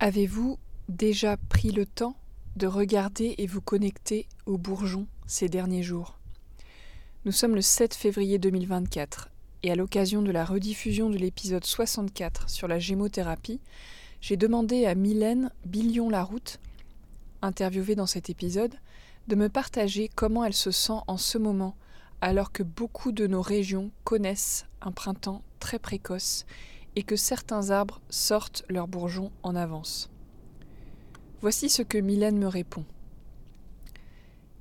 Avez-vous déjà pris le temps de regarder et vous connecter aux bourgeons ces derniers jours? Nous sommes le 7 février 2024 et à l'occasion de la rediffusion de l'épisode 64 sur la gémothérapie, j'ai demandé à Mylène Billion-Laroute, interviewée dans cet épisode, de me partager comment elle se sent en ce moment alors que beaucoup de nos régions connaissent un printemps très précoce et que certains arbres sortent leurs bourgeons en avance. Voici ce que Mylène me répond.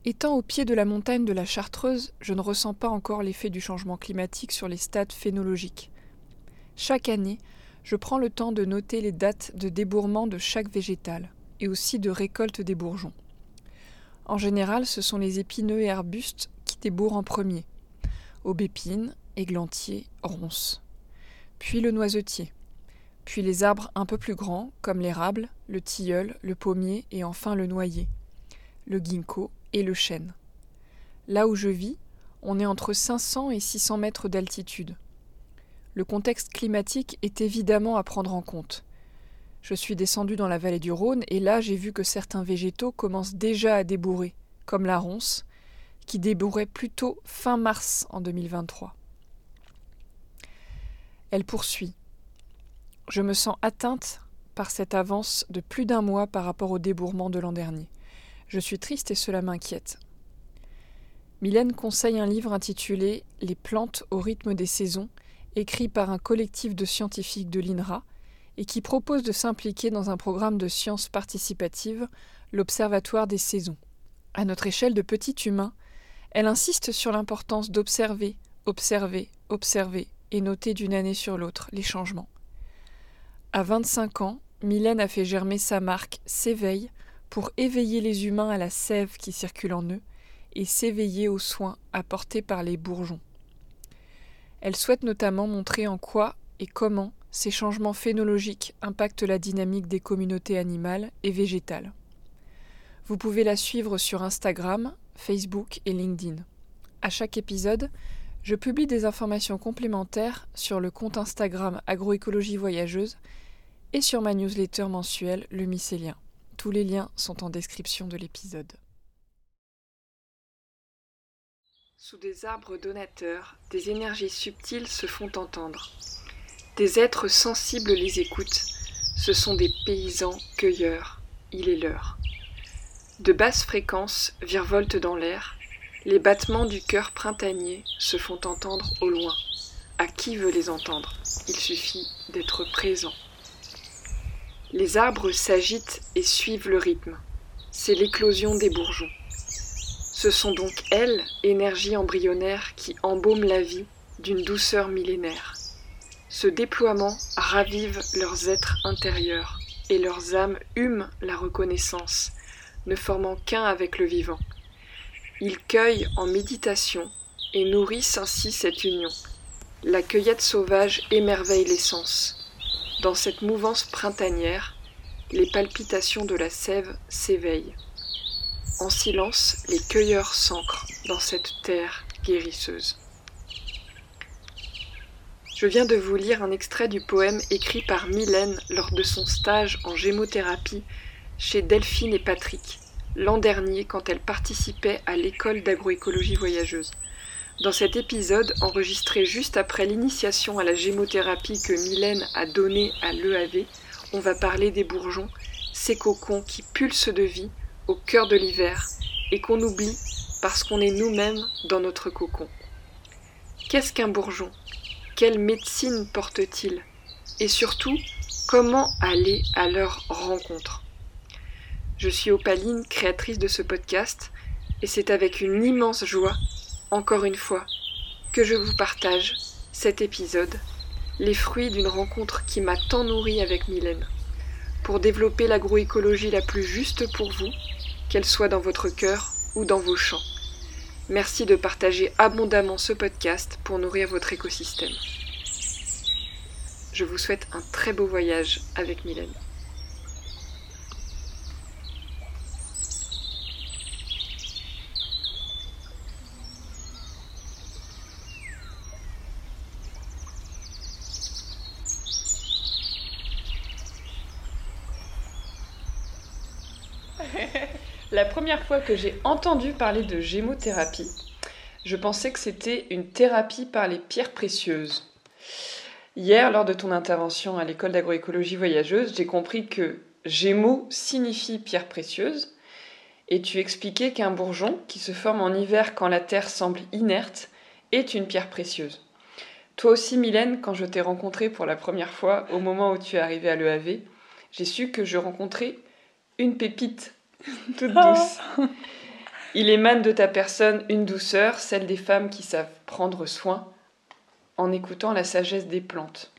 Étant au pied de la montagne de la Chartreuse, je ne ressens pas encore l'effet du changement climatique sur les stades phénologiques. Chaque année, je prends le temps de noter les dates de débourrement de chaque végétal et aussi de récolte des bourgeons. En général, ce sont les épineux et arbustes qui débourrent en premier. Aubépine, églantier, ronces puis le noisetier, puis les arbres un peu plus grands, comme l'érable, le tilleul, le pommier et enfin le noyer, le ginkgo et le chêne. Là où je vis, on est entre 500 et 600 mètres d'altitude. Le contexte climatique est évidemment à prendre en compte. Je suis descendu dans la vallée du Rhône et là j'ai vu que certains végétaux commencent déjà à débourrer, comme la ronce, qui débourrait plutôt fin mars en 2023. Elle poursuit. Je me sens atteinte par cette avance de plus d'un mois par rapport au débourrement de l'an dernier. Je suis triste et cela m'inquiète. Mylène conseille un livre intitulé Les plantes au rythme des saisons, écrit par un collectif de scientifiques de l'INRA, et qui propose de s'impliquer dans un programme de sciences participatives, l'Observatoire des saisons. À notre échelle de petit humain, elle insiste sur l'importance d'observer, observer, observer, et noter d'une année sur l'autre les changements. À 25 ans, Mylène a fait germer sa marque S'éveille pour éveiller les humains à la sève qui circule en eux et s'éveiller aux soins apportés par les bourgeons. Elle souhaite notamment montrer en quoi et comment ces changements phénologiques impactent la dynamique des communautés animales et végétales. Vous pouvez la suivre sur Instagram, Facebook et LinkedIn. À chaque épisode, je publie des informations complémentaires sur le compte Instagram Agroécologie Voyageuse et sur ma newsletter mensuelle Le Mycélien. Tous les liens sont en description de l'épisode. Sous des arbres donateurs, des énergies subtiles se font entendre. Des êtres sensibles les écoutent. Ce sont des paysans cueilleurs. Il est l'heure. De basses fréquences virevoltent dans l'air, les battements du cœur printanier se font entendre au loin. À qui veut les entendre? Il suffit d'être présent. Les arbres s'agitent et suivent le rythme. C'est l'éclosion des bourgeons. Ce sont donc elles, énergies embryonnaires, qui embaument la vie d'une douceur millénaire. Ce déploiement ravive leurs êtres intérieurs et leurs âmes hument la reconnaissance, ne formant qu'un avec le vivant. Ils cueillent en méditation et nourrissent ainsi cette union. La cueillette sauvage émerveille les sens. Dans cette mouvance printanière, les palpitations de la sève s'éveillent. En silence, les cueilleurs s'ancrent dans cette terre guérisseuse. Je viens de vous lire un extrait du poème écrit par Mylène lors de son stage en gémothérapie chez Delphine et Patrick l'an dernier quand elle participait à l'école d'agroécologie voyageuse. Dans cet épisode, enregistré juste après l'initiation à la gémothérapie que Mylène a donnée à l'EAV, on va parler des bourgeons, ces cocons qui pulsent de vie au cœur de l'hiver et qu'on oublie parce qu'on est nous-mêmes dans notre cocon. Qu'est-ce qu'un bourgeon? Quelle médecine porte-t-il? Et surtout, comment aller à leur rencontre? Je suis Opaline, créatrice de ce podcast, et c'est avec une immense joie, encore une fois, que je vous partage cet épisode, les fruits d'une rencontre qui m'a tant nourri avec Mylène, pour développer l'agroécologie la plus juste pour vous, qu'elle soit dans votre cœur ou dans vos champs. Merci de partager abondamment ce podcast pour nourrir votre écosystème. Je vous souhaite un très beau voyage avec Mylène. La première fois que j'ai entendu parler de gémothérapie, je pensais que c'était une thérapie par les pierres précieuses. Hier, lors de ton intervention à l'école d'agroécologie voyageuse, j'ai compris que Gémeaux signifie pierre précieuse, et tu expliquais qu'un bourgeon, qui se forme en hiver quand la terre semble inerte, est une pierre précieuse. Toi aussi, Mylène, quand je t'ai rencontrée pour la première fois, au moment où tu es arrivée à l'EAV, j'ai su que je rencontrais une pépite toute oh. douce. Il émane de ta personne une douceur, celle des femmes qui savent prendre soin en écoutant la sagesse des plantes.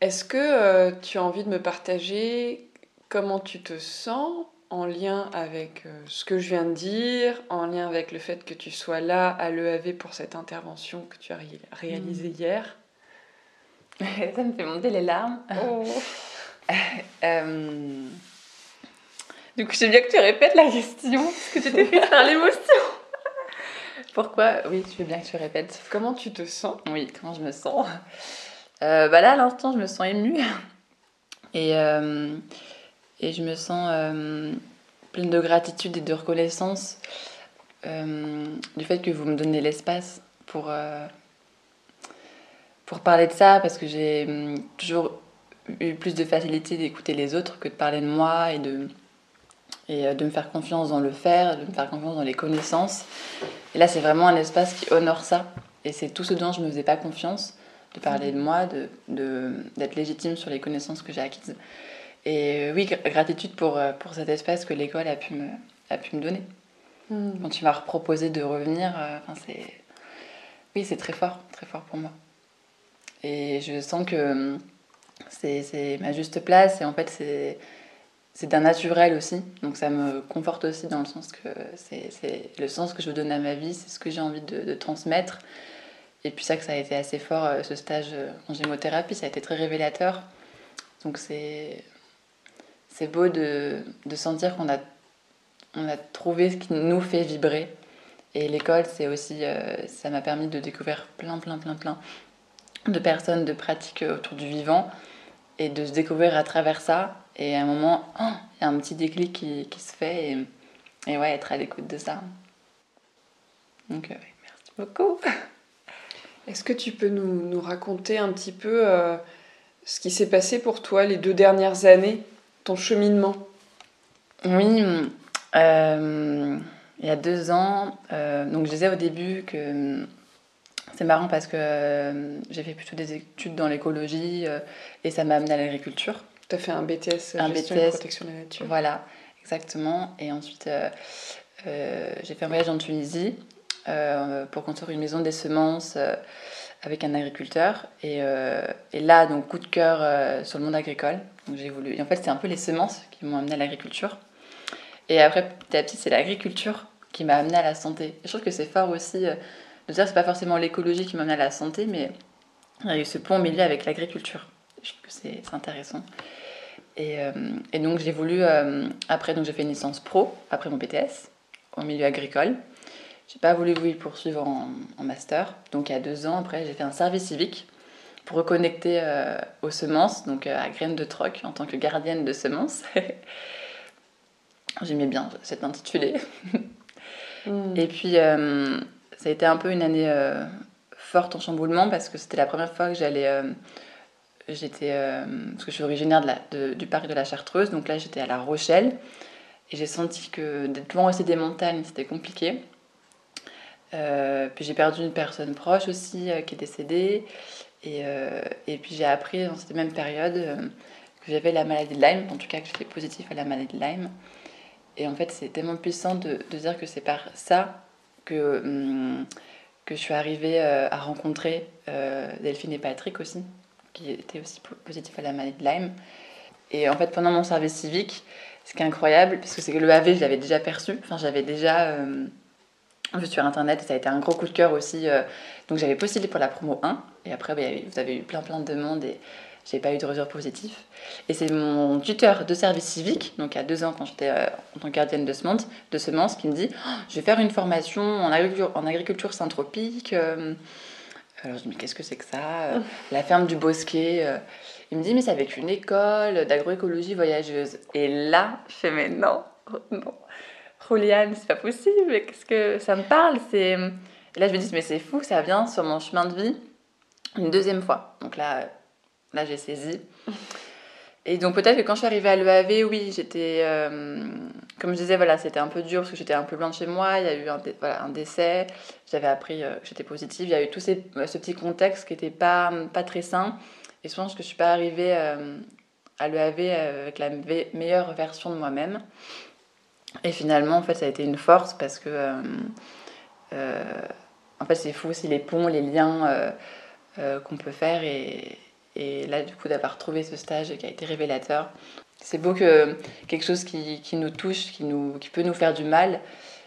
Est-ce que euh, tu as envie de me partager comment tu te sens en lien avec euh, ce que je viens de dire, en lien avec le fait que tu sois là à l'EAV pour cette intervention que tu as réalisée mm. hier? Ça me fait monter les larmes. Oh. euh... Du coup, j'aime bien que tu répètes la question, parce que tu t'es prise par l'émotion. Pourquoi? Oui, tu veux bien que tu répètes. Comment tu te sens? Oui, comment je me sens? Euh, bah Là, à l'instant, je me sens émue. Et, euh, et je me sens euh, pleine de gratitude et de reconnaissance du fait que vous me donnez l'espace pour, pour parler de ça, parce que j'ai hum, toujours eu plus de facilité d'écouter les autres que de parler de moi et de et euh, de me faire confiance dans le faire, de me faire confiance dans les connaissances. Et là, c'est vraiment un espace qui honore ça. Et c'est tout ce dont je ne me faisais pas confiance, de parler de moi, d'être de, d'être légitime sur les connaissances que j'ai acquises. Et euh, oui, gratitude pour, euh, pour cet espace que l'école a, pu me, a pu me donner. Hmm. Quand tu m'as proposé de revenir, c'est... Oui, c'est très fort, très fort pour moi. Et je sens que c'est ma juste place et en fait c'est c'est d'un naturel aussi, donc ça me conforte aussi dans le sens que c'est le sens que je veux donner à ma vie, c'est ce que j'ai envie de, transmettre. Et puis ça que ça a été assez fort, euh, ce stage euh, en gémothérapie, ça a été très révélateur. Donc c'est beau de, de sentir qu'on a, on a trouvé ce qui nous fait vibrer. Et l'école, c'est aussi, euh, ça m'a permis de découvrir plein, plein, plein, plein de personnes, de pratiques autour du vivant et de se découvrir à travers ça et à un moment, oh, il y a un petit déclic qui, qui se fait et, et, ouais, être à l'écoute de ça. Donc, euh, merci beaucoup. Est-ce que tu peux nous, nous raconter un petit peu euh, ce qui s'est passé pour toi les deux dernières années, ton cheminement? Oui, euh, il y a deux ans, donc je disais au début que c'est marrant parce que j'ai fait plutôt des études dans l'écologie et ça m'a amené à l'agriculture. Tu as fait un BTS un gestion BTS, protection de la nature. Voilà, exactement. Et ensuite, euh, euh, j'ai fait un voyage en Tunisie euh, pour construire une maison des semences avec un agriculteur. Et, et, là, donc, coup de cœur sur le monde agricole. Donc, j'ai voulu... Et en fait, c'est un peu les semences qui m'ont amené à l'agriculture. Et après, petit à petit, c'est l'agriculture qui m'a amené à la santé. je trouve que c'est fort aussi de dire que c'est pas forcément l'écologie qui m'a amené à la santé, mais il y a eu ce pont au milieu avec l'agriculture. Je trouve que c'est intéressant. Et, euh, et donc j'ai voulu, euh, après donc j'ai fait une licence pro, après mon BTS, au milieu agricole. J'ai pas voulu oui, poursuivre en, en, master. Donc il y a deux ans, après j'ai fait un service civique pour reconnecter euh, aux semences, donc à Graines de Troc en tant que gardienne de semences. J'aimais bien cet intitulé. Hmm. Et puis ça a été un peu une année forte en chamboulement parce que c'était la première fois que j'allais j'étais euh, parce que je suis originaire du parc de la Chartreuse, donc là j'étais à La Rochelle et j'ai senti que d'être loin aussi des montagnes c'était compliqué. Euh, puis j'ai perdu une personne proche aussi euh, qui est décédée et, puis j'ai appris dans cette même période que j'avais la maladie de Lyme, en tout cas que j'étais positif à la maladie de Lyme. Et en fait c'est tellement puissant de, de dire que c'est par ça que, hum, que je suis arrivée à rencontrer Delphine et Patrick aussi, qui était aussi positif à la maladie de Lyme. Et en fait, pendant mon service civique, ce qui est incroyable, parce que c'est que le AV, je l'avais déjà perçu, enfin, j'avais déjà euh, vu sur Internet, et ça a été un gros coup de cœur aussi. Euh, donc j'avais postulé pour la promo 1, et après, bah, vous avez eu plein plein de demandes, et j'ai pas eu de retour positif. Et c'est mon tuteur de service civique, donc a deux ans, quand j'étais euh, en tant que gardienne de semences, de semences qui me dit oh, Je vais faire une formation en agriculture, en agriculture syntropique. Alors je me dis, qu'est-ce que c'est que ça euh, La ferme du Bosquet. Euh. Il me dit, mais c'est avec une école d'agroécologie voyageuse. Et là, je fais, mais non, non. Juliane, c'est pas possible, mais qu'est-ce que ça me parle c'est... là, je me dis, mais c'est fou, ça vient sur mon chemin de vie une deuxième fois. Donc là, là j'ai saisi. Et donc peut-être que quand je suis arrivée à l'EAV, oui, j'étais, euh, comme je disais, voilà, c'était un peu dur parce que j'étais un peu loin de chez moi, il y a eu un, voilà, un décès, j'avais appris euh, que j'étais positive, il y a eu tout ces, ce petit contexte qui n'était pas, pas très sain. Et je pense que je ne suis pas arrivée euh, à l'EAV avec la meilleure version de moi-même. Et finalement, en fait, ça a été une force parce que, en fait, c'est fou aussi les ponts, les liens qu'on peut faire et là, du coup, d'avoir trouvé ce stage qui a été révélateur. C'est beau que quelque chose qui, qui, nous touche, qui, nous, qui peut nous faire du mal,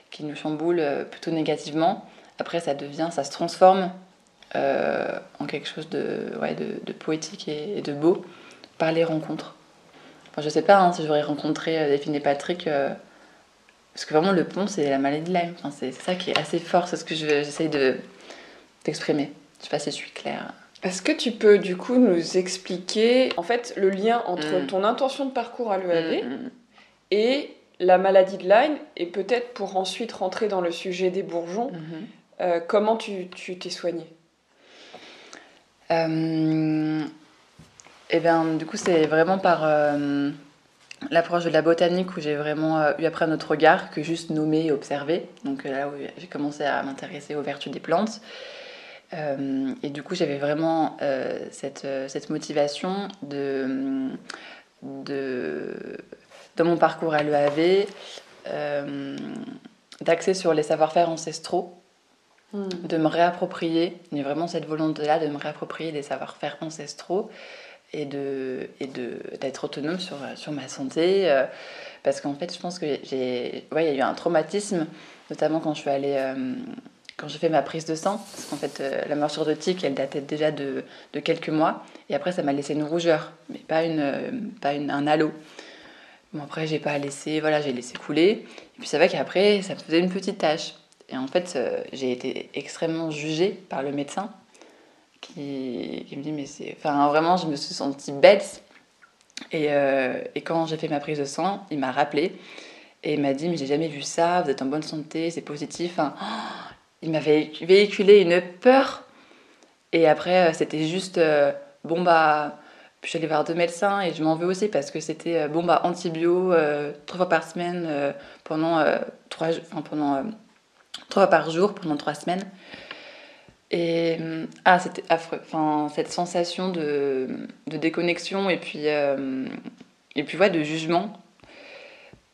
qui nous chamboule euh, plutôt négativement, après ça devient, ça se transforme euh, en quelque chose de, ouais, de, de poétique et, de beau par les rencontres. Enfin, je sais pas hein, si j'aurais rencontré euh, Delphine et Patrick, parce que vraiment le pont c'est la maladie de. Enfin, c'est ça qui est assez fort, c'est ce que j'essaye de d'exprimer. Je sais pas si je suis claire. Est-ce que tu peux du coup nous expliquer en fait le lien entre mm. ton intention de parcours à l'EAV mm, mm. et la maladie de Lyme et peut-être pour ensuite rentrer dans le sujet des bourgeons, euh, comment tu t'es soigné euh, Eh bien, du coup, c'est vraiment par euh, l'approche de la botanique où j'ai vraiment eu après notre regard que juste nommer et observer. Donc là où j'ai commencé à m'intéresser aux vertus des plantes. Euh, et du coup, j'avais vraiment euh, cette, euh, cette, motivation de, de, dans mon parcours à l'EAV d'axer sur les savoir-faire ancestraux, hmm. de me réapproprier, j'ai vraiment cette volonté-là de me réapproprier des savoir-faire ancestraux et de et d'être autonome sur, sur ma santé. parce qu'en fait, je pense que j'ai, ouais, il y a eu un traumatisme, notamment quand je suis allée quand j'ai fait ma prise de sang, parce qu'en fait, euh, la morsure de tique, elle datait déjà de, de quelques mois, et après, ça m'a laissé une rougeur, mais pas, une, euh, pas une, un halo. Bon, après, j'ai pas laissé, voilà, j'ai laissé couler, et puis c'est vrai qu'après, ça me faisait une petite tache. Et en fait, euh, j'ai été extrêmement jugée par le médecin, qui, qui me dit, mais c'est. Enfin, vraiment, je me suis sentie bête. Et, et quand j'ai fait ma prise de sang, il m'a rappelé, et il m'a dit, mais j'ai jamais vu ça, vous êtes en bonne santé, c'est positif. Il m'avait véhiculé une peur. Et après, euh, c'était juste, euh, bon bah, je suis allée voir deux médecins et je m'en veux aussi parce que c'était, euh, bon bah, antibio trois fois par semaine pendant, trois, enfin, pendant trois fois par jour pendant trois semaines. Et ah, c'était affreux. Enfin, cette sensation de, de déconnexion et puis, et puis ouais, de jugement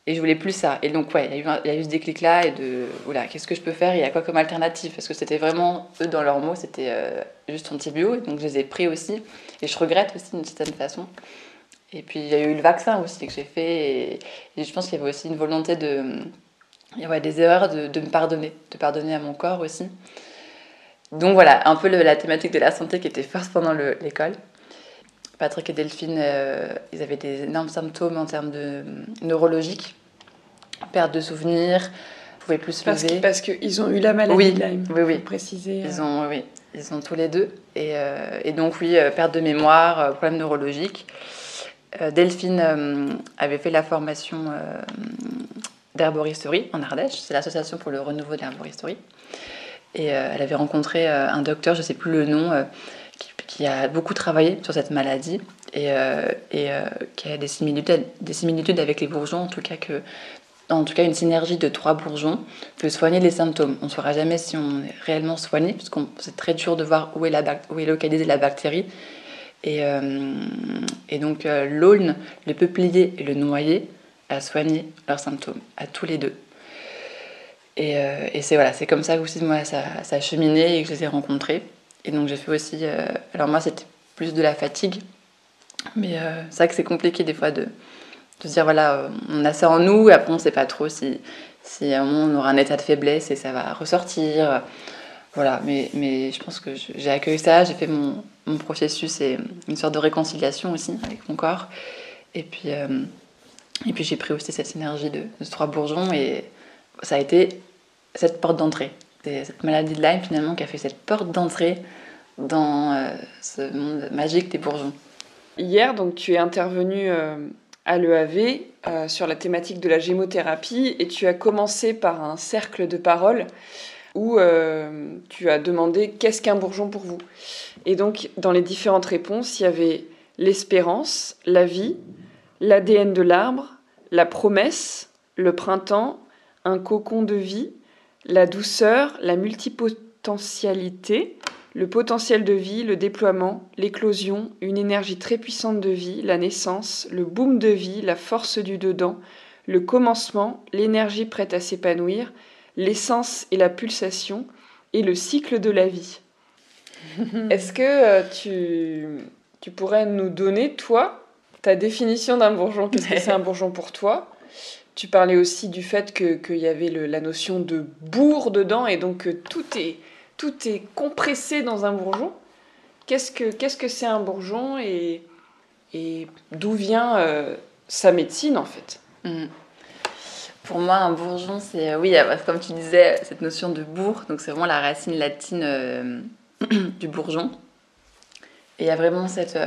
et je voulais plus ça. Et donc, ouais, il y, a eu ce déclic-là et de, voilà, qu'est-ce que je peux faire? Il y a quoi comme alternative? Parce que c'était vraiment, eux, dans leurs mots, c'était euh, juste antibio. Donc, je les ai pris aussi. Et je regrette aussi d'une certaine façon. Et puis, il y a eu le vaccin aussi que j'ai fait. Et, je pense qu'il y avait aussi une volonté de. Il y avait des erreurs de, de, me pardonner, de pardonner à mon corps aussi. Donc, voilà, un peu la thématique de la santé qui était forte pendant l'école. Patrick et Delphine, euh, ils avaient des énormes symptômes en termes de neurologiques, perte de souvenirs, pouvaient plus se parce lever. parce qu'ils ont eu la maladie oui, de Lyme. Oui, oui. Préciser. Ils euh. ont, oui, ils ont tous les deux. Et, euh, et donc oui, perte de mémoire, problème neurologique. Delphine avait fait la formation d'herboristerie en Ardèche. C'est l'association pour le renouveau de l'herboristerie. Et elle avait rencontré un docteur, je ne sais plus le nom qui a beaucoup travaillé sur cette maladie et, euh, et euh, qui a des similitudes, des similitudes avec les bourgeons, en tout cas que en tout cas, une synergie de trois bourgeons peut soigner les symptômes. On ne saura jamais si on est réellement soigné, parce que c'est très dur de voir où est, la, où est localisée la bactérie. Et, euh, donc, l'aulne, le peuplier et le noyer a soigné leurs symptômes, à tous les deux. Et, et c'est voilà, comme ça aussi, moi, ça, ça, a cheminé et que je les ai rencontrés. Et donc j'ai fait aussi. Euh, alors moi, c'était plus de la fatigue. Mais euh, c'est vrai que c'est compliqué des fois de, de se dire voilà, euh, on a ça en nous, et après on ne sait pas trop si, si à un moment on aura un état de faiblesse et ça va ressortir. Voilà, mais, mais je pense que j'ai accueilli ça, j'ai fait mon, mon, processus et une sorte de réconciliation aussi avec mon corps. Et puis, et puis j'ai pris aussi cette énergie de, de trois bourgeons et ça a été cette porte d'entrée. C'est cette maladie de Lyme finalement qui a fait cette porte d'entrée dans euh, ce monde magique des bourgeons. Hier, donc, tu es intervenu à l'EAV sur la thématique de la gémothérapie et tu as commencé par un cercle de parole où tu as demandé qu'est-ce qu'un bourgeon pour vous? Et donc, dans les différentes réponses, il y avait l'espérance, la vie, l'ADN de l'arbre, la promesse, le printemps, un cocon de vie, la douceur, la multipotentialité, le potentiel de vie, le déploiement, l'éclosion, une énergie très puissante de vie, la naissance, le boom de vie, la force du dedans, le commencement, l'énergie prête à s'épanouir, l'essence et la pulsation, et le cycle de la vie. Est-ce que euh, tu, tu pourrais nous donner, toi, ta définition d'un bourgeon? Qu'est-ce que c'est un bourgeon pour toi? Tu parlais aussi du fait qu'il y avait la notion de bourre dedans et donc que tout est, tout est compressé dans un bourgeon. Qu'est-ce que c'est un bourgeon et, d'où vient euh, sa médecine en fait? Mmh. Pour moi, un bourgeon, c'est, euh, oui, euh, comme tu disais, cette notion de bourre, donc c'est vraiment la racine latine du bourgeon. Et il y a vraiment cette,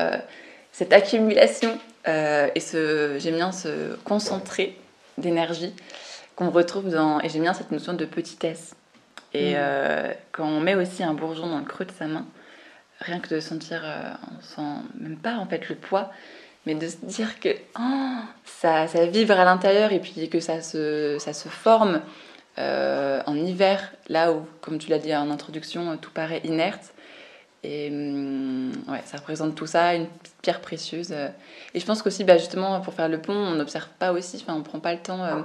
cette accumulation et ce, j'aime bien se concentrer d'énergie qu'on retrouve dans. Et j'aime bien cette notion de petitesse. Et mm. euh, quand on met aussi un bourgeon dans le creux de sa main, rien que de sentir, euh, on sent même pas en fait le poids, mais de se dire que oh, ça, ça vibre à l'intérieur et puis que ça se, ça se forme euh, en hiver, là où, comme tu l'as dit en introduction, tout paraît inerte. Et hum, ouais, ça représente tout ça, une pierre précieuse. Et je pense qu'aussi, bah, justement, pour faire le pont, on n'observe pas aussi, enfin, on prend pas le temps euh,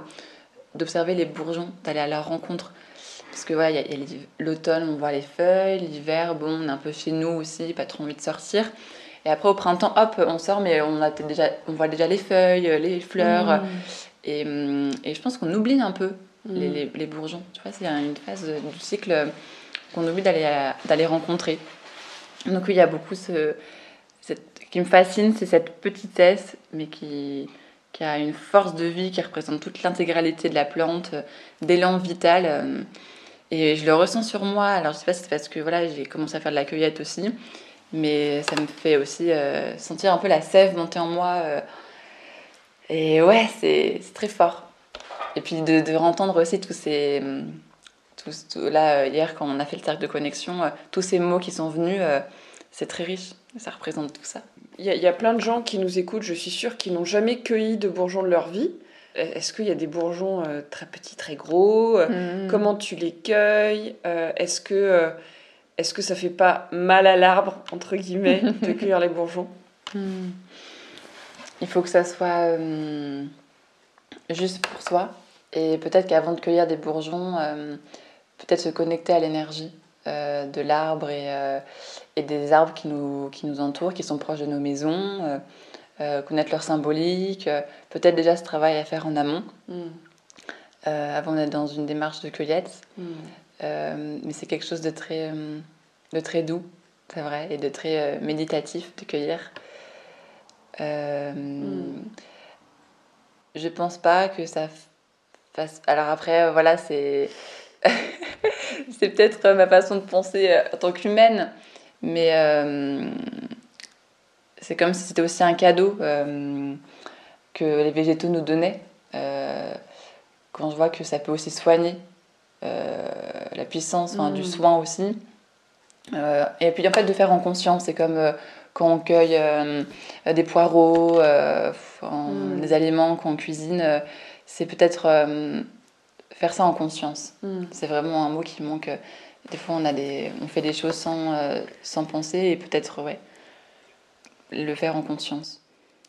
d'observer les bourgeons, d'aller à leur rencontre. Parce que voilà, a, l'automne, on voit les feuilles, l'hiver, bon, on est un peu chez nous aussi, pas trop envie de sortir. Et après, au printemps, hop, on sort, mais on, a déjà, on voit déjà les feuilles, les fleurs. Mmh. Et, et, je pense qu'on oublie un peu les, mmh. les, les, bourgeons. Tu vois, c'est une phase du cycle qu'on oublie d'aller rencontrer. Donc il y a beaucoup ce, qui me fascine, c'est cette petitesse, mais qui, qui a une force de vie qui représente toute l'intégralité de la plante, d'élan vital. Et je le ressens sur moi. Alors je sais pas si c'est parce que voilà, j'ai commencé à faire de la cueillette aussi, mais ça me fait aussi euh, sentir un peu la sève monter en moi. Euh. et ouais, c'est très fort. Et puis de, de aussi tous ces là, euh, hier, quand on a fait le cercle de connexion, tous ces mots qui sont venus, c'est très riche. Ça représente tout ça. Il y, a plein de gens qui nous écoutent, je suis sûre, qui n'ont jamais cueilli de bourgeons de leur vie. Est-ce qu'il y a des bourgeons très petits, très gros mm. Comment tu les cueilles Est-ce que, est que ça fait pas mal à l'arbre, entre guillemets, de cueillir les bourgeons? Mm. Il faut que ça soit juste pour soi. Et peut-être qu'avant de cueillir des bourgeons, peut-être se connecter à l'énergie euh, de l'arbre et, euh, et, des arbres qui nous, qui nous entourent, qui sont proches de nos maisons, euh, connaître leur symbolique, peut-être déjà ce travail à faire en amont, mm. avant d'être dans une démarche de cueillette. Mm. mais c'est quelque chose de très, de très doux, c'est vrai, et de très méditatif de cueillir. Mm. Je pense pas que ça fasse. Alors après, voilà, c'est c'est peut-être euh, ma façon de penser euh, en tant qu'humaine, mais euh, c'est comme si c'était aussi un cadeau que les végétaux nous donnaient. quand je vois que ça peut aussi soigner la puissance du mm. soin aussi. et puis en fait de faire en conscience, c'est comme quand on cueille des poireaux, mm. des aliments, quand on cuisine, c'est peut-être faire ça en conscience. Hmm. C'est vraiment un mot qui manque. Des fois, on, a des, on fait des choses sans, euh, sans penser et peut-être ouais, le faire en conscience.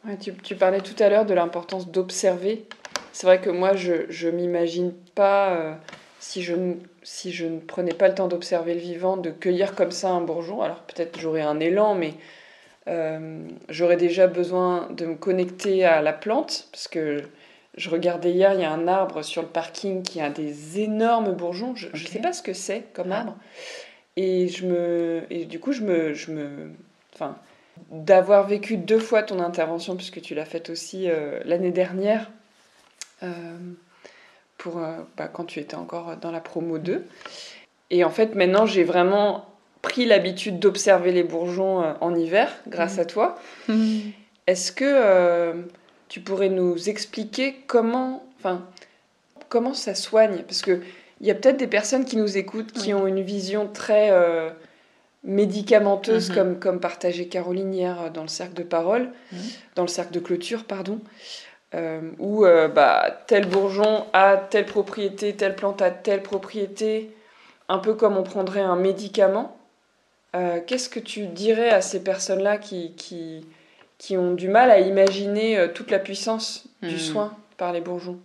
Ouais, tu, tu, parlais tout à l'heure de l'importance d'observer. C'est vrai que moi, je ne m'imagine pas, euh, si, je, si je ne prenais pas le temps d'observer le vivant, de cueillir comme ça un bourgeon. Alors peut-être j'aurais un élan, mais euh, j'aurais déjà besoin de me connecter à la plante, parce que je regardais hier, il y a un arbre sur le parking qui a des énormes bourgeons. Je ne sais pas ce que c'est comme ah. arbre. Et, je me, et du coup, je me, je me, enfin, d'avoir vécu deux fois ton intervention, puisque tu l'as faite aussi euh, l'année dernière, euh, pour, euh, bah, quand tu étais encore dans la promo 2. Et en fait, maintenant, j'ai vraiment pris l'habitude d'observer les bourgeons en hiver, grâce mmh. à toi. Mmh. Est-ce que tu pourrais nous expliquer comment, enfin, comment ça soigne? Parce que il y a peut-être des personnes qui nous écoutent qui ont une vision très médicamenteuse, mhm. comme, comme partageait Caroline hier dans le cercle de parole, mhm. dans le cercle de clôture, pardon, euh, où euh, bah, tel bourgeon a telle propriété, telle plante a telle propriété, un peu comme on prendrait un médicament. Euh, qu'est-ce que tu dirais à ces personnes-là qui, qui, qui, ont du mal à imaginer toute la puissance du mhm. soin par les bourgeons?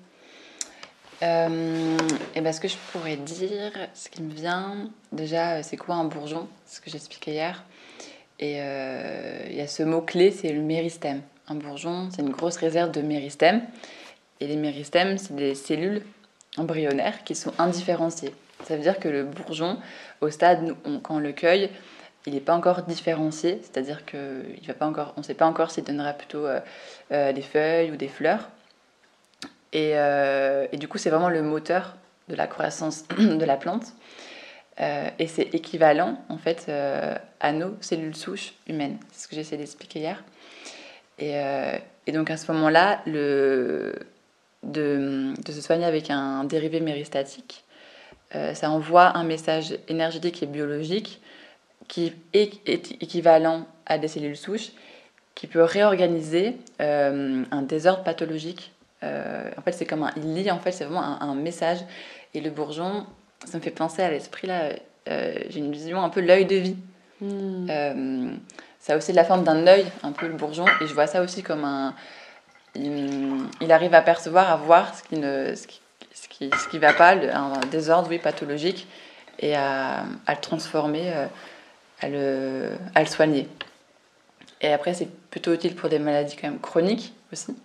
Euh, et ben, ce que je pourrais dire, ce qui me vient, déjà, c'est quoi un bourgeon Ce que j'expliquais hier. Et euh, il y a ce mot-clé, c'est le méristème. Un bourgeon, c'est une grosse réserve de méristème. Et les méristèmes, c'est des cellules embryonnaires qui sont indifférenciées. Ça veut dire que le bourgeon, au stade où quand on le cueille, il n'est pas encore différencié, c'est-à-dire qu'on ne sait pas encore s'il donnera plutôt euh, des feuilles ou des fleurs. Euh, et, du coup, c'est vraiment le moteur de la croissance de la plante. Euh, et c'est équivalent, en fait, euh, à nos cellules souches humaines. C'est ce que j'essaie d'expliquer hier. Et, donc, à ce moment-là, de, se soigner avec un dérivé méristatique, ça envoie un message énergétique et biologique qui est, équivalent à des cellules souches, qui peut réorganiser un désordre pathologique euh, en fait, c'est comme un. Il lit, en fait, c'est vraiment un, message. Et le bourgeon, ça me fait penser à l'esprit, là. Euh, j'ai une vision un peu l'œil de vie. Hmm. Euh, ça a aussi la forme d'un œil, un peu le bourgeon. Et je vois ça aussi comme un. Il, arrive à percevoir, à voir ce qui ne. Ce qui, ce qui, ce qui va pas, un désordre oui, pathologique, et à, à le transformer, à le, à le soigner. Et après, c'est plutôt utile pour des maladies quand même chroniques aussi.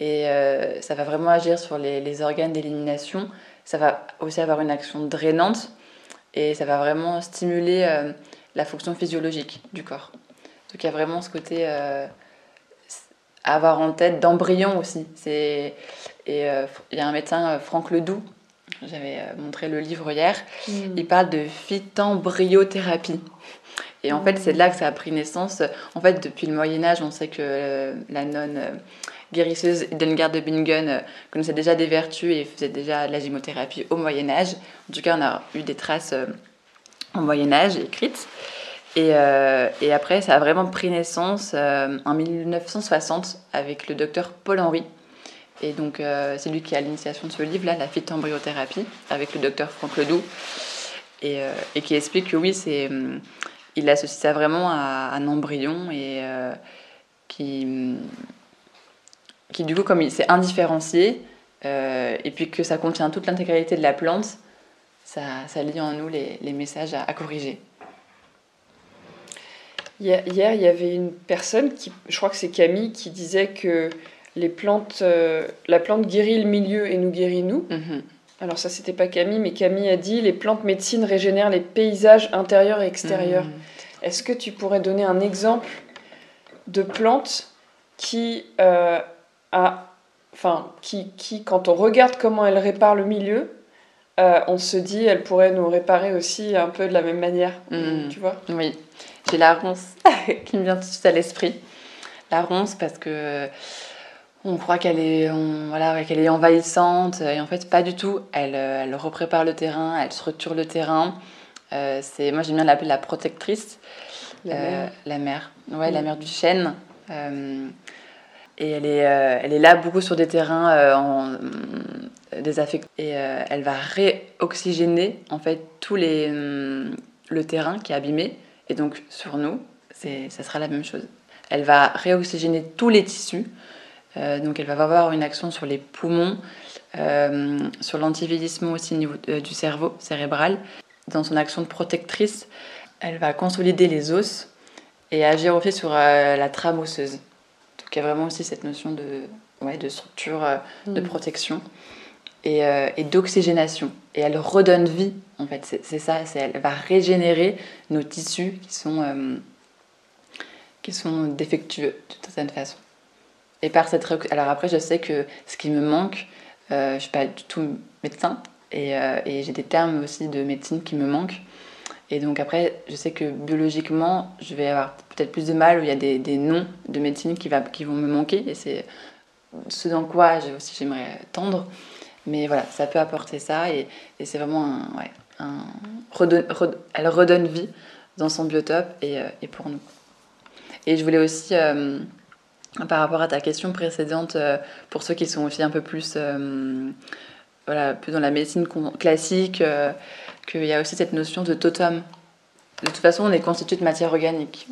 Et euh, ça va vraiment agir sur les, les organes d'élimination. Ça va aussi avoir une action drainante et ça va vraiment stimuler euh, la fonction physiologique du corps. Donc il y a vraiment ce côté euh, à avoir en tête d'embryon aussi. Et il y a un médecin, Franck Ledoux, j'avais montré le livre hier, mm. il parle de phytembryothérapie. Et en fait, c'est là que ça a pris naissance. En fait, depuis le Moyen Âge, on sait que la nonne guérisseuse Dengar de Bingen euh, connaissait déjà des vertus et faisait déjà de la gymothérapie au Moyen Âge. En tout cas, on a eu des traces euh, au Moyen Âge écrites. Et, euh, et, après, ça a vraiment pris naissance en 1960 avec le docteur Paul Henry. Et donc, c'est lui qui a l'initiation de ce livre-là, La phytembryothérapie, avec le docteur Franck Ledoux. Et, et, qui explique que oui, c'est, il associe ça vraiment à, un embryon et qui, qui du coup, comme c'est indifférencié, euh, et puis que ça contient toute l'intégralité de la plante, ça, ça, lie en nous les, les messages à, corriger. Hier, il y avait une personne, qui, je crois que c'est Camille, qui disait que les plantes, euh, la plante guérit le milieu et nous guérit nous. Mhm. Alors ça, c'était pas Camille, mais Camille a dit les plantes médecines régénèrent les paysages intérieurs et extérieurs. Mhm. Est-ce que tu pourrais donner un exemple de plante qui euh, enfin, qui, qui, quand on regarde comment elle répare le milieu, euh, on se dit elle pourrait nous réparer aussi un peu de la même manière, hmm. tu vois? Oui, j'ai la ronce qui me vient tout de suite à l'esprit. La ronce parce que on croit qu'elle est, voilà, qu'elle est envahissante et en fait pas du tout. Elle, euh, elle reprépare le terrain, elle structure le terrain. Euh, c'est, moi j'aime bien l'appeler la protectrice. La mère. La mère, ouais, la mère du chêne. Et elle est, euh, elle est là beaucoup sur des terrains euh, en, euh, désaffectés. Et elle va réoxygéner en fait tout les, le terrain qui est abîmé. Et donc sur nous, ça sera la même chose. Elle va réoxygéner tous les tissus. donc elle va avoir une action sur les poumons, sur l'antivieillissement aussi au niveau du cerveau cérébral. Dans son action de protectrice, elle va consolider les os et agir aussi sur la trame osseuse. Donc il y a vraiment aussi cette notion de, ouais, de structure, euh, de mm. protection et, euh, et d'oxygénation. Et elle redonne vie, en fait. C'est ça, elle va régénérer nos tissus qui sont, euh, qui sont défectueux d'une certaine façon. Et par cette Alors après, je sais que ce qui me manque, je ne suis pas du tout médecin, et, et j'ai des termes aussi de médecine qui me manquent. Et donc après, je sais que biologiquement, je vais avoir peut-être plus de mal, où il y a des, des noms de médecine qui, va, qui vont me manquer, et c'est ce dans quoi aussi j'aimerais tendre. Mais voilà, ça peut apporter ça, et, c'est vraiment un, ouais, elle redonne vie dans son biotope et, et, pour nous. Et je voulais aussi, euh, par rapport à ta question précédente, euh, pour ceux qui sont aussi un peu plus, euh, voilà, plus dans la médecine classique, qu'il y a aussi cette notion de totem. De toute façon, on est constitué de matière organique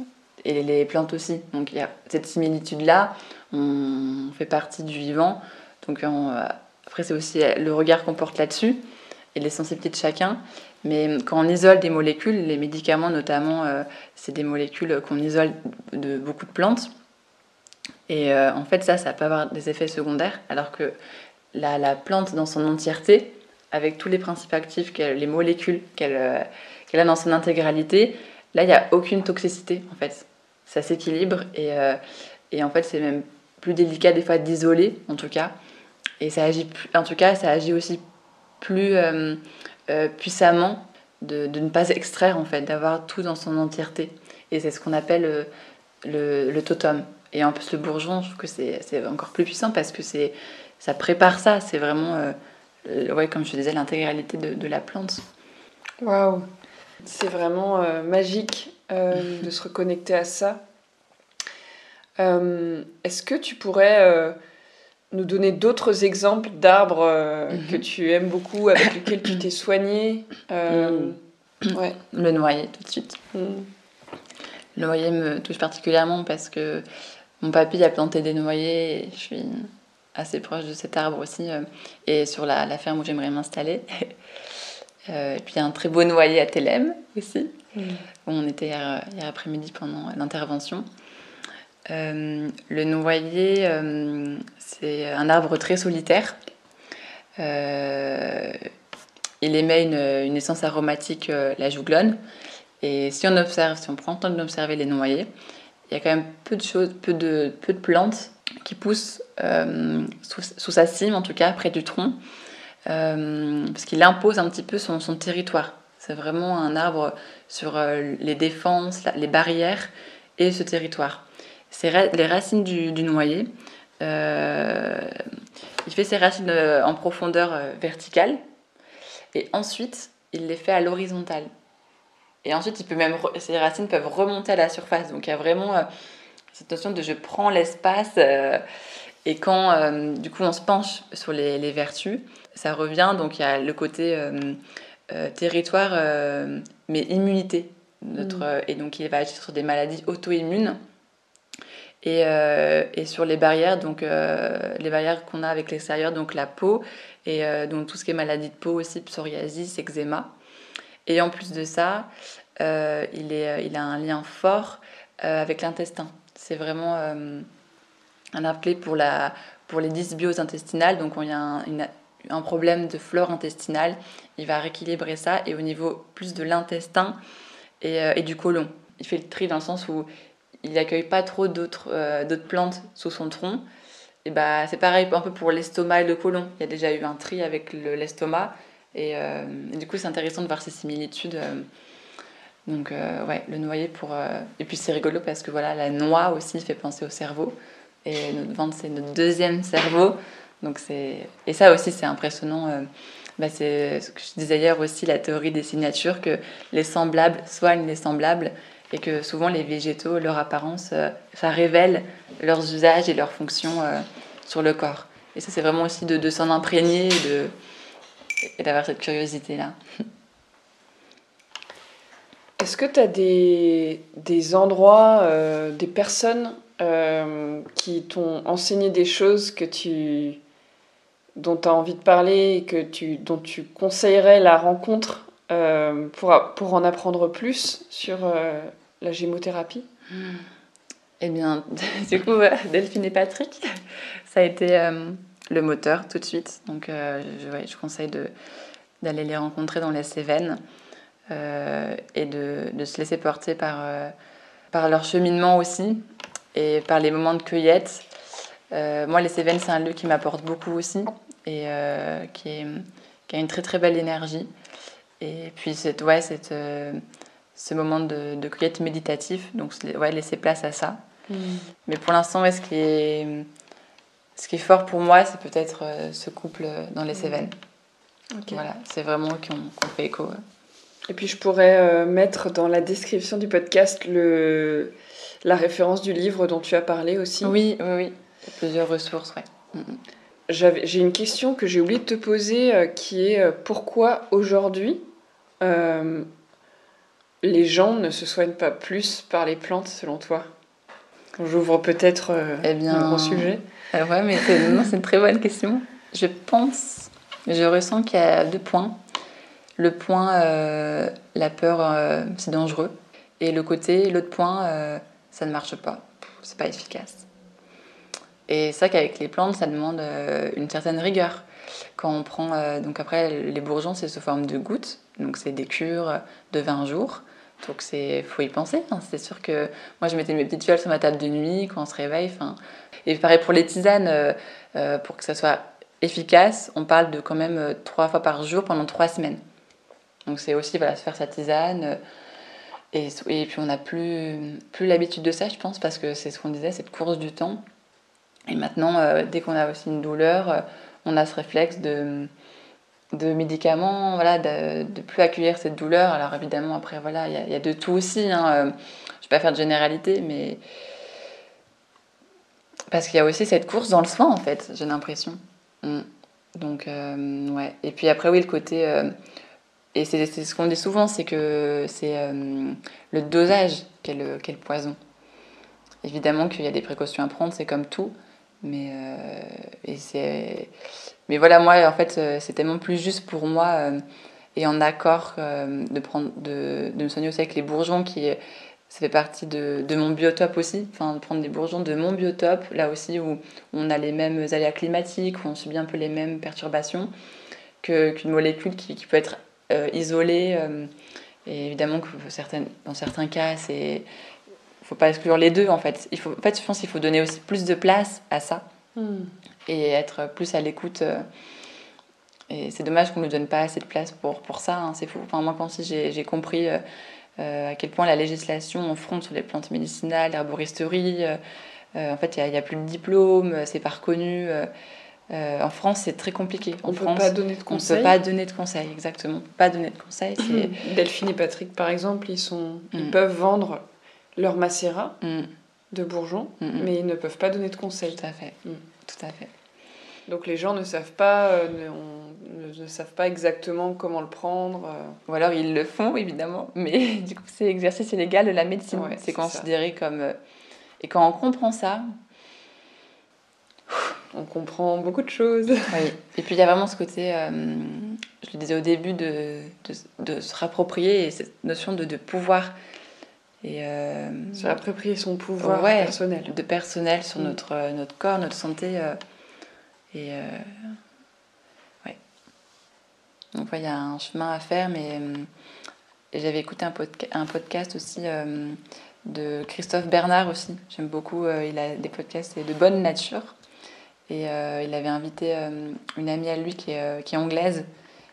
et les plantes aussi. Donc il y a cette similitude-là, on fait partie du vivant. Donc après, c'est aussi le regard qu'on porte là-dessus et les sensibilités de chacun. Mais quand on isole des molécules, les médicaments notamment, euh, c'est des molécules qu'on isole de beaucoup de plantes. Et euh, en fait, ça, ça peut avoir des effets secondaires, alors que la plante dans son entièreté, avec tous les principes actifs, les molécules euh, qu'elle a dans son intégralité, là, il n'y a aucune toxicité, en fait. Ça s'équilibre et, euh, et, en fait, c'est même plus délicat des fois d'isoler, en tout cas. Et ça agit, en tout cas, ça agit aussi plus euh, puissamment de, ne pas extraire, en fait, d'avoir tout dans son entièreté. Et c'est ce qu'on appelle le, le, totem. Et en plus, le bourgeon, je trouve que c'est encore plus puissant parce que ça prépare ça. C'est vraiment ouais, comme je te disais, l'intégralité de, de, la plante. Waouh C'est vraiment euh, magique euh, de se reconnecter à ça. Est-ce que tu pourrais nous donner d'autres exemples d'arbres mm-hmm. que tu aimes beaucoup, avec lesquels tu t'es soigné mm. ouais. Le noyer, tout de suite. Mm. Le noyer me touche particulièrement parce que mon papy a planté des noyers et je suis assez proche de cet arbre aussi, euh, et sur la, ferme où j'aimerais m'installer. Euh, et puis un très beau noyer à Télème aussi, où on était hier, après-midi pendant l'intervention. Euh, le noyer, c'est un arbre très solitaire. il émet une, une essence aromatique, la jouglone. Et si on observe, si on prend le temps d'observer les noyers, il y a quand même peu de choses, peu de, peu de plantes qui pousse euh, sous, sa cime, en tout cas près du tronc, euh, parce qu'il impose un petit peu son, territoire. C'est vraiment un arbre sur euh, les défenses, les barrières et ce territoire. C'est les racines du, noyer. il fait ses racines en profondeur verticale et ensuite il les fait à l'horizontale. Et ensuite, même, ses racines peuvent remonter à la surface. Donc il y a vraiment cette notion de je prends l'espace. Euh, et quand euh, du coup on se penche sur les, les, vertus, ça revient. Donc il y a le côté euh, territoire, mais immunité. Notre, mm. Et donc il va agir sur des maladies auto-immunes. Et, et, sur les barrières, donc les barrières qu'on a avec l'extérieur, donc la peau, et donc tout ce qui est maladie de peau aussi, psoriasis, eczéma. Et en plus de ça, il, est, il a un lien fort avec l'intestin. C'est vraiment euh, un arbre clé pour, la, pour les dysbioses intestinales. Donc, il y a un, problème de flore intestinale, il va rééquilibrer ça. Et au niveau plus de l'intestin et, euh, du côlon, il fait le tri dans le sens où il n'accueille pas trop d'autres euh, d'autres plantes sous son tronc. Et bah, c'est pareil un peu pour l'estomac et le côlon. Il y a déjà eu un tri avec l'estomac. et, du coup, c'est intéressant de voir ces similitudes. Donc euh, ouais, le noyer pour... Euh, et puis c'est rigolo parce que voilà, la noix aussi fait penser au cerveau. Et notre ventre, c'est notre deuxième cerveau. Donc c'est... Et ça aussi, c'est impressionnant. Euh, bah, c'est ce que je disais hier aussi, la théorie des signatures, que les semblables soignent les semblables et que souvent les végétaux, leur apparence, ça révèle leurs usages et leurs fonctions sur le corps. Et ça, c'est vraiment aussi de, s'en imprégner et d'avoir cette curiosité-là. Est-ce que tu as des, des endroits, euh, des personnes euh, qui t'ont enseigné des choses que tu, dont tu as envie de parler et que tu, dont tu conseillerais la rencontre euh, pour, pour en apprendre plus sur la gémothérapie? Eh bien, du coup, Delphine et Patrick, ça a été le moteur tout de suite. Donc, je, je conseille d'aller les rencontrer dans les Cévennes. Euh, et de, de, se laisser porter par, euh, par leur cheminement aussi et par les moments de cueillette. Euh, moi, les Cévennes, c'est un lieu qui m'apporte beaucoup aussi et qui, est, qui, a une très très belle énergie. Et puis, cette, ouais, cette, ce moment de, de cueillette méditatif. Donc, ouais, laisser place à ça. Mm. Mais pour l'instant, ouais, ce, qui est, ce qui est fort pour moi, c'est peut-être ce couple dans les mm. Cévennes. Voilà, c'est vraiment qu'on fait écho. Et puis je pourrais euh, mettre dans la description du podcast le, la référence du livre dont tu as parlé aussi. Oui, oui, oui. Plusieurs ressources, ouais. Mm, mm. J'ai une question que j'ai oublié de te poser euh, qui est euh, pourquoi aujourd'hui les gens ne se soignent pas plus par les plantes selon toi? J'ouvre peut-être eh bien, un gros sujet. ouais, mais c'est une très bonne question. Je pense, je ressens qu'il y a deux points. Le point, euh, la peur, euh, c'est dangereux. Et le côté, l'autre point, euh, ça ne marche pas. C'est pas efficace. Et ça qu'avec les plantes, ça demande une certaine rigueur. Quand on prend, donc après, les bourgeons, c'est sous forme de gouttes. Donc c'est des cures de 20 jours. Donc c'est faut y penser. Hein. C'est sûr que moi je mettais mes petites fioles sur ma table de nuit quand on se réveille. Et pareil pour les tisanes, pour que ça soit efficace, on parle de quand même trois fois par jour pendant trois semaines. Donc c'est aussi voilà, se faire sa tisane. Euh, et, et puis on n'a plus, plus l'habitude de ça, je pense, parce que c'est ce qu'on disait, cette course du temps. Et maintenant, euh, dès qu'on a aussi une douleur, euh, on a ce réflexe de, de médicaments, voilà, de, de plus accueillir cette douleur. Alors évidemment, après, voilà, il y, a de tout aussi. Hein. Je ne vais pas faire de généralité, mais parce qu'il y a aussi cette course dans le soin, en fait, j'ai l'impression. Mm. Donc, ouais. Et puis après, oui, le côté et c'est ce qu'on dit souvent, c'est que c'est euh, le dosage qui est le, poison. Évidemment qu'il y a des précautions à prendre, c'est comme tout. Mais, euh, mais voilà, moi, en fait, euh, c'est tellement plus juste pour moi et en accord de, prendre, de, de, me soigner aussi avec les bourgeons qui ça fait partie de, mon biotope aussi, enfin de prendre des bourgeons de mon biotope, là aussi où on a les mêmes aléas climatiques, où on subit un peu les mêmes perturbations, qu'une molécule qui, peut être euh, isolé euh, et évidemment que certaines, dans certains cas, c'est faut pas exclure les deux en fait. Il faut, en fait, je pense qu'il faut donner aussi plus de place à ça hmm. et être plus à l'écoute. Euh, et c'est dommage qu'on ne nous donne pas assez de place pour, pour ça. Hein, c'est fou. Enfin, moi, quand j'ai compris à quel point la législation en France sur les plantes médicinales, l'herboristerie, en fait, il n'y a, a, plus de diplôme, c'est pas reconnu. Euh, en France, c'est très compliqué. On ne peut pas donner de conseils. On peut pas donner de conseils, exactement. Pas donner de conseils. Delphine et Patrick, par exemple, ils, sont, ils mm. peuvent vendre leur macérat mm. de bourgeons, mm, mais ils ne peuvent pas donner de conseils. Tout à fait. Tout à fait. Donc les gens ne savent pas, euh, ne, ne, savent pas exactement comment le prendre. Euh. Ou alors ils le font évidemment, mais du coup c'est exercice illégal de la médecine. c'est considéré comme. Et quand on comprend ça, on comprend beaucoup de choses. Oui. Et puis il y a vraiment ce côté, euh, je le disais au début, de, de, se rapproprier et cette notion de, de pouvoir. Et, euh, se rapproprier son pouvoir personnel. De personnel sur mm. notre, notre corps, notre santé. Euh, et ouais. Donc il y a un chemin à faire, mais j'avais écouté un, un podcast aussi de Christophe Bernard aussi. J'aime beaucoup, il a des podcasts de bonne nature. Et euh, il avait invité euh, une amie à lui qui est, euh, anglaise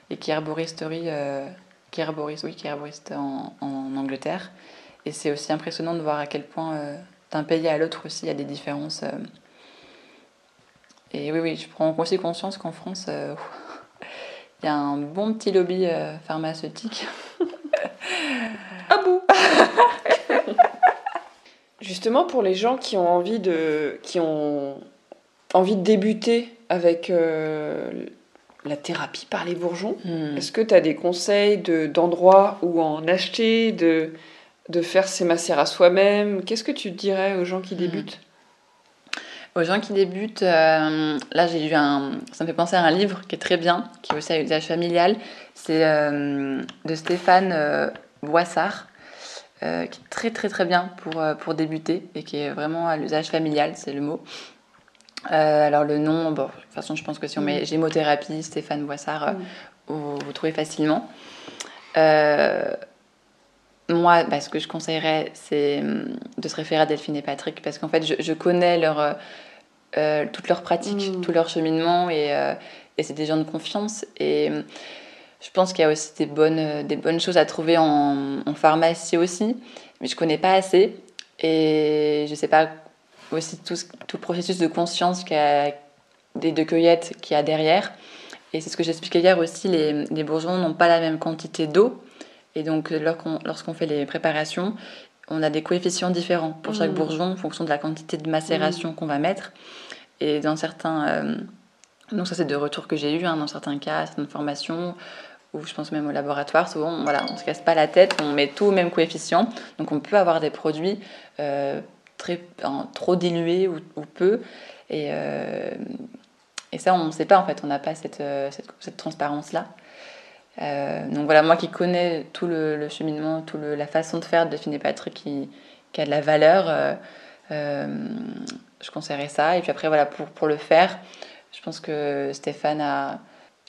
et qui est herboristerie, qui est herboriste, oui, qui est herboriste en, Angleterre. Et c'est aussi impressionnant de voir à quel point d'un pays à l'autre aussi il y a des différences. Et oui, oui, je prends aussi conscience qu'en France, il y a un bon petit lobby pharmaceutique. ah bout Justement, pour les gens qui ont envie de. qui ont envie de débuter avec euh, la thérapie par les bourgeons, hmm. est-ce que tu as des conseils d'endroits où en acheter, de, de faire ses macéras soi-même? Qu'est-ce que tu dirais aux gens qui hmm. débutent? Aux gens qui débutent, euh, là j'ai lu un. Ça me fait penser à un livre qui est très bien, qui est aussi à usage familial. C'est euh, de Stéphane Boissard. qui est très très très bien pour, pour débuter et qui est vraiment à l'usage familial, c'est le mot. Euh, alors le nom, bon, de toute façon, je pense que si on met mm. gémothérapie, Stéphane Boissard, euh, mm. vous, trouvez facilement. Euh, moi, bah, ce que je conseillerais, c'est hum, de se référer à Delphine et Patrick, parce qu'en fait, je, connais leur, toutes leurs pratiques, mm. tout leur cheminement, et, et c'est des gens de confiance. Et Je pense qu'il y a aussi des bonnes, des bonnes choses à trouver en, en pharmacie aussi, mais je connais pas assez. Et je sais pas aussi tout, tout le processus de conscience a, de cueillette qu'il y a derrière. Et c'est ce que j'expliquais hier aussi, les, les bourgeons n'ont pas la même quantité d'eau. Et donc lorsqu'on fait les préparations, on a des coefficients différents pour chaque mmh. bourgeon en fonction de la quantité de macération mmh. qu'on va mettre. Et dans certains... Euh, donc ça c'est de retours que j'ai eu hein, dans certains cas, certaines formations, ou je pense même au laboratoire, souvent voilà, on ne se casse pas la tête, on met tout au même coefficient. Donc on peut avoir des produits euh, trop dilués ou, peu. Et, euh, et ça, on ne sait pas en fait, on n'a pas cette, cette transparence-là. Euh, donc voilà, moi qui connais tout le, cheminement, toute la façon de faire de Delphine Patrick qui, qui, a de la valeur, euh, euh, je conseillerais ça. Et puis après, voilà, pour, pour le faire, je pense que Stéphane a.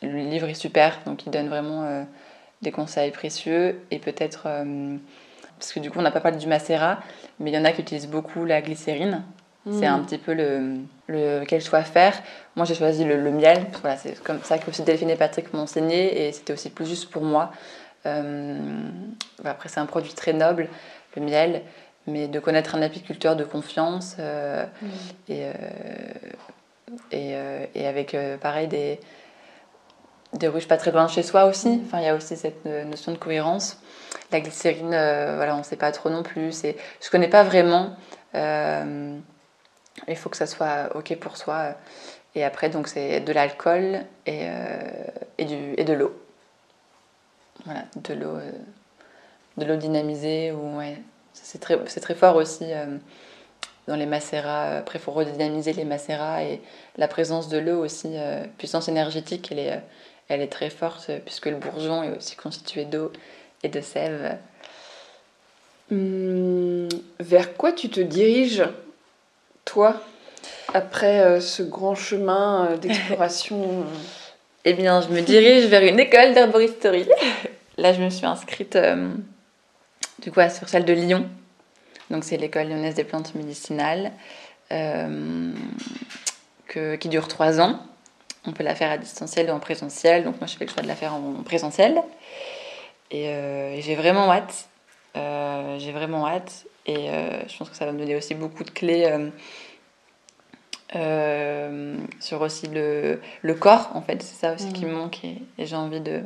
Le livre est super, donc il donne vraiment des conseils précieux et peut-être. Parce que du coup, on n'a pas parlé du macérat, mais il y en a qui utilisent beaucoup la glycérine. C'est un mm. petit peu le, le, quel choix faire. Moi, j'ai choisi le, miel. Voilà, c'est comme ça que aussi Delphine et Patrick m'ont enseigné et c'était aussi plus juste pour moi. Euh, après, c'est un produit très noble, le miel, mais de connaître un apiculteur de confiance euh, mm. et, euh, et, et, avec, pareil, des, des ruches pas très loin de chez soi aussi. Enfin, il y a aussi cette notion de cohérence. La glycérine, voilà, on ne sait pas trop non plus. Je ne connais pas vraiment. Il faut que ça soit OK pour soi. Et après, donc, c'est de l'alcool et, euh, et, du, et de l'eau. Voilà, de l'eau, euh, de l'eau dynamisée. Ou, ouais, c'est très, c'est très fort aussi euh, dans les macérats. Après, il faut redynamiser les macérats et la présence de l'eau aussi, puissance énergétique, elle est, elle est très forte puisque le bourgeon est aussi constitué d'eau et de sève. Hum, vers quoi tu te diriges toi, après euh, ce grand chemin euh, d'exploration euh, Eh bien, je me dirige vers une école d'herboristerie. Là, je me suis inscrite du coup sur celle de Lyon. Donc, c'est l'école lyonnaise des plantes médicinales que, qui dure trois ans. On peut la faire à distanciel ou en présentiel. Donc, moi, je fais le choix de la faire en présentiel. Et, et j'ai vraiment hâte. j'ai vraiment hâte. Et euh, je pense que ça va me donner aussi beaucoup de clés euh, euh, sur aussi le, le, corps, en fait. C'est ça aussi qui me mm. manque et, j'ai envie de,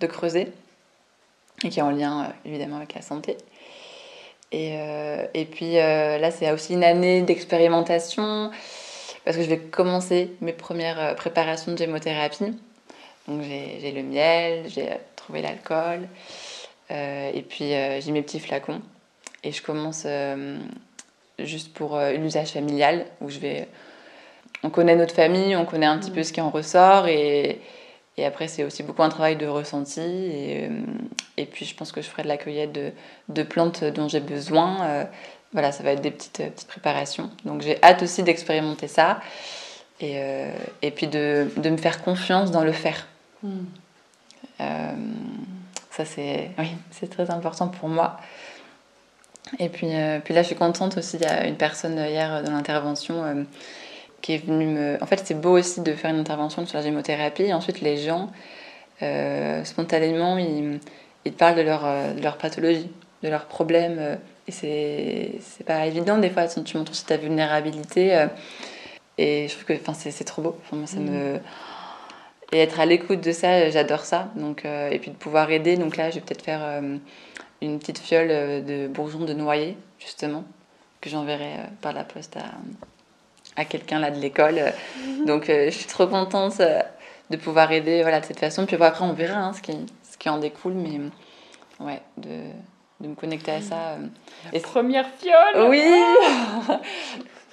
de, creuser. Et qui est en lien, évidemment, avec la santé. Et, et puis là, c'est aussi une année d'expérimentation parce que je vais commencer mes premières préparations de gémothérapie. Donc j'ai le miel, j'ai l'alcool, et puis j'ai mes petits flacons. Et je commence euh, juste pour euh, l'usage familial, où je vais. On connaît notre famille, on connaît un petit peu ce qui en ressort, et, et après, c'est aussi beaucoup un travail de ressenti. Et, euh, et, puis, je pense que je ferai de la cueillette de, de plantes dont j'ai besoin. voilà, ça va être des petites, petites préparations. Donc, j'ai hâte aussi d'expérimenter ça. Et, et puis, de, de, me faire confiance dans le faire. Mm. ça, c'est oui, très important pour moi. Et puis, euh, puis là, je suis contente aussi. Il y a une personne hier dans l'intervention euh, qui est venue me. En fait, c'est beau aussi de faire une intervention sur la gémothérapie. Ensuite, les gens, euh, spontanément, ils, ils parlent de leur, de leur pathologie, de leurs problèmes. et c'est pas évident, des fois, tu montres aussi ta vulnérabilité. et je trouve que c'est trop beau. Enfin, ça me. Et être à l'écoute de ça, j'adore ça. Donc, et puis de pouvoir aider. Donc là, je vais peut-être faire une petite fiole euh, de bourgeons de noyer, justement, que j'enverrai euh, par la poste à, à quelqu'un là de l'école. Mhm. Donc euh, je suis trop contente de pouvoir aider voilà, de cette façon. Puis après, on verra hein, ce, qui, ce qui en découle, mais ouais, de, de me connecter à ça. La première fiole Oui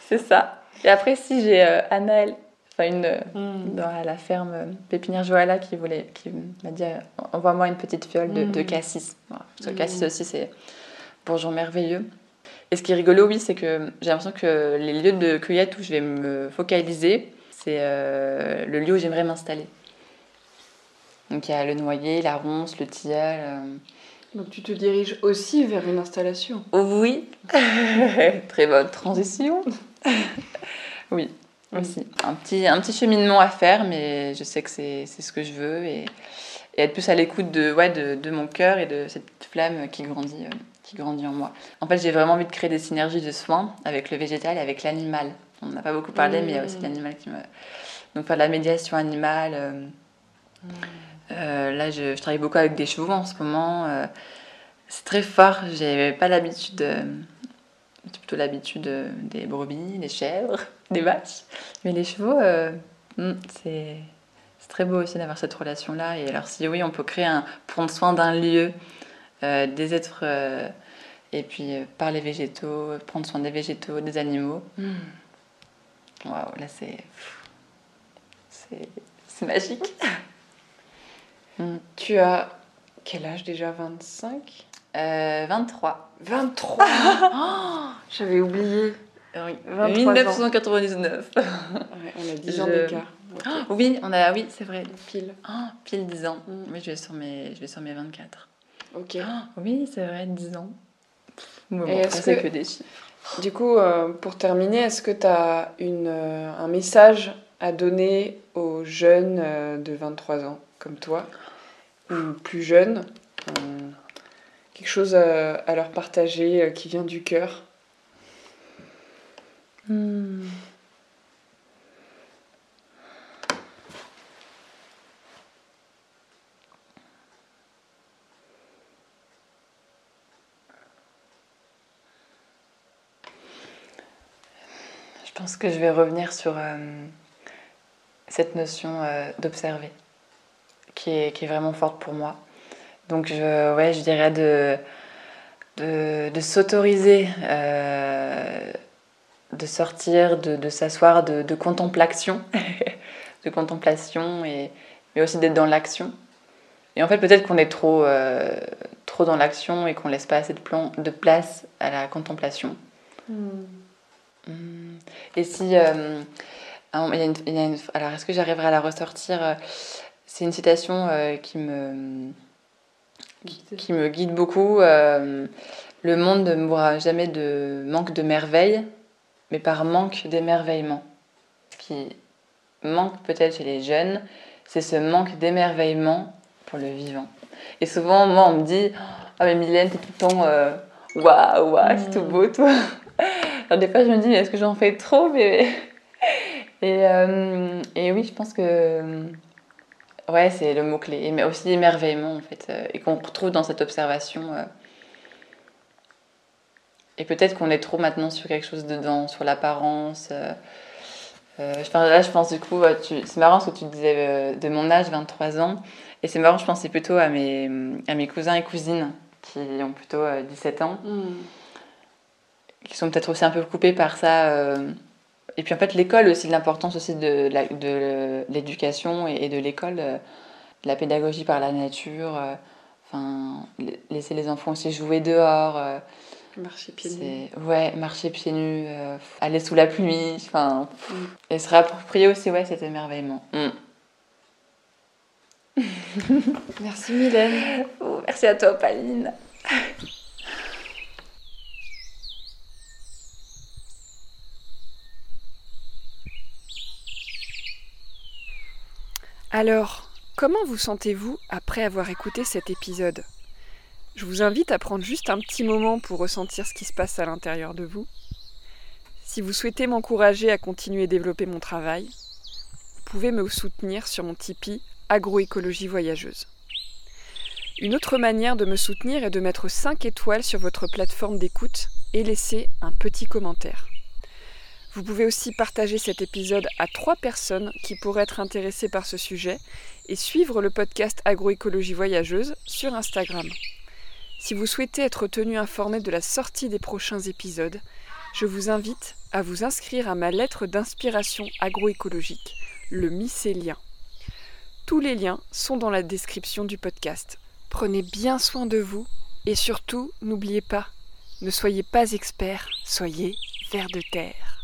C'est ça. Et après, si j'ai Anaël enfin une hmm. dans la ferme pépinière Joala qui voulait qui m'a dit euh, envoie-moi une petite fiole de, de hmm. cassis parce que hmm. cassis aussi c'est bourgeon merveilleux et ce qui est rigolo oui c'est que j'ai l'impression que les lieux de cueillette où je vais me focaliser c'est euh, le lieu où j'aimerais m'installer donc il y a le noyer la ronce le tilleul euh. donc tu te diriges aussi vers une installation oui très bonne transition oui aussi. Un petit, un petit cheminement à faire, mais je sais que c'est ce que je veux et, et être plus à l'écoute de, ouais, de, de, mon cœur et de cette flamme qui grandit, euh, qui grandit en moi. En fait, j'ai vraiment envie de créer des synergies de soins avec le végétal et avec l'animal. On n'a pas beaucoup parlé, mais il y a aussi mmh. l'animal qui me. Donc, faire de la médiation animale. Euh, mmh. euh, là, je, je, travaille beaucoup avec des chevaux en ce moment. c'est très fort. J'ai pas l'habitude. J'ai plutôt l'habitude des brebis, des chèvres, des vaches. Mais les chevaux, mmh, c'est c'est très beau aussi d'avoir cette relation-là. Et alors, si oui, on peut créer un, prendre soin d'un lieu, euh, des êtres, euh, et puis euh, par les végétaux, prendre soin des végétaux, des animaux. Hmm. Waouh, là c'est. C'est magique. Hmm. Tu as quel âge déjà? 25 23. 23 J'avais oublié. Oui, 1999. Ouais, on a 10 ans d'écart. oui, on a, oui, c'est vrai. Pile. Oh, pile 10 ans. Mm. Oui, je vais, sur mes, je vais sur mes 24. Ok. Oh, oui, c'est vrai, 10 ans. Et est-ce que, que des chiffres. Du coup, euh, pour terminer, est-ce que tu as une, euh, un message à donner aux jeunes euh, de 23 ans, comme toi, ou plus jeunes Quelque chose à, leur partager qui vient du cœur? Hmm. Je pense que je vais revenir sur euh, cette notion euh, d'observer, qui est, qui est, vraiment forte pour moi. Donc, je, ouais, je dirais de, de, s'autoriser, euh, de sortir, de, de s'asseoir, de, de, contemplation, de contemplation, et, mais aussi d'être dans l'action. Et en fait, peut-être qu'on est trop, trop dans l'action et qu'on laisse pas assez de, plan, de place à la contemplation. Hmm. Hmm. Et si. Euh, alors, est-ce que j'arriverai à la ressortir euh, C'est une citation euh, qui, me, qui, me guide beaucoup. le monde ne mourra jamais de manque de merveille, mais par manque d'émerveillement. Ce qui manque peut-être chez les jeunes, c'est ce manque d'émerveillement pour le vivant. Et souvent, moi, on me dit Ah, mais Mylène, t'es tout le temps waouh, waouh, c'est tout hmm. beau, toi. Alors des fois, je me dis, est-ce que j'en fais trop mais... Et, euh, et, oui, je pense que ouais, c'est le mot-clé. Mais aussi l'émerveillement, en fait, euh, et qu'on retrouve dans cette observation. Euh. Et peut-être qu'on est trop maintenant sur quelque chose dedans, sur l'apparence. là, je pense du coup, c'est marrant ce que tu disais de mon âge, 23 ans. Et c'est marrant, je pensais plutôt à mes, à mes cousins et cousines qui ont plutôt 17 ans. Hmm qui sont peut-être aussi un peu coupés par ça. Euh. Et puis en fait, l'école aussi, l'importance aussi de, de l'éducation et, de l'école, euh, de la pédagogie par la nature, euh, enfin, laisser les enfants aussi jouer dehors. Marcher pieds nus. Ouais, marcher pieds nus, aller sous la pluie, enfin, mm. et se réapproprier aussi ouais, cet émerveillement. Mm. merci Mylène. Oh, merci à toi, Pauline. Alors, comment vous sentez-vous après avoir écouté cet épisode? Je vous invite à prendre juste un petit moment pour ressentir ce qui se passe à l'intérieur de vous. Si vous souhaitez m'encourager à continuer à développer mon travail, vous pouvez me soutenir sur mon Tipeee Agroécologie Voyageuse. Une autre manière de me soutenir est de mettre 5 étoiles sur votre plateforme d'écoute et laisser un petit commentaire. Vous pouvez aussi partager cet épisode à trois personnes qui pourraient être intéressées par ce sujet et suivre le podcast Agroécologie Voyageuse sur Instagram. Si vous souhaitez être tenu informé de la sortie des prochains épisodes, je vous invite à vous inscrire à ma lettre d'inspiration agroécologique, le mycélien. Tous les liens sont dans la description du podcast. Prenez bien soin de vous et surtout, n'oubliez pas, ne soyez pas expert, soyez vers de terre.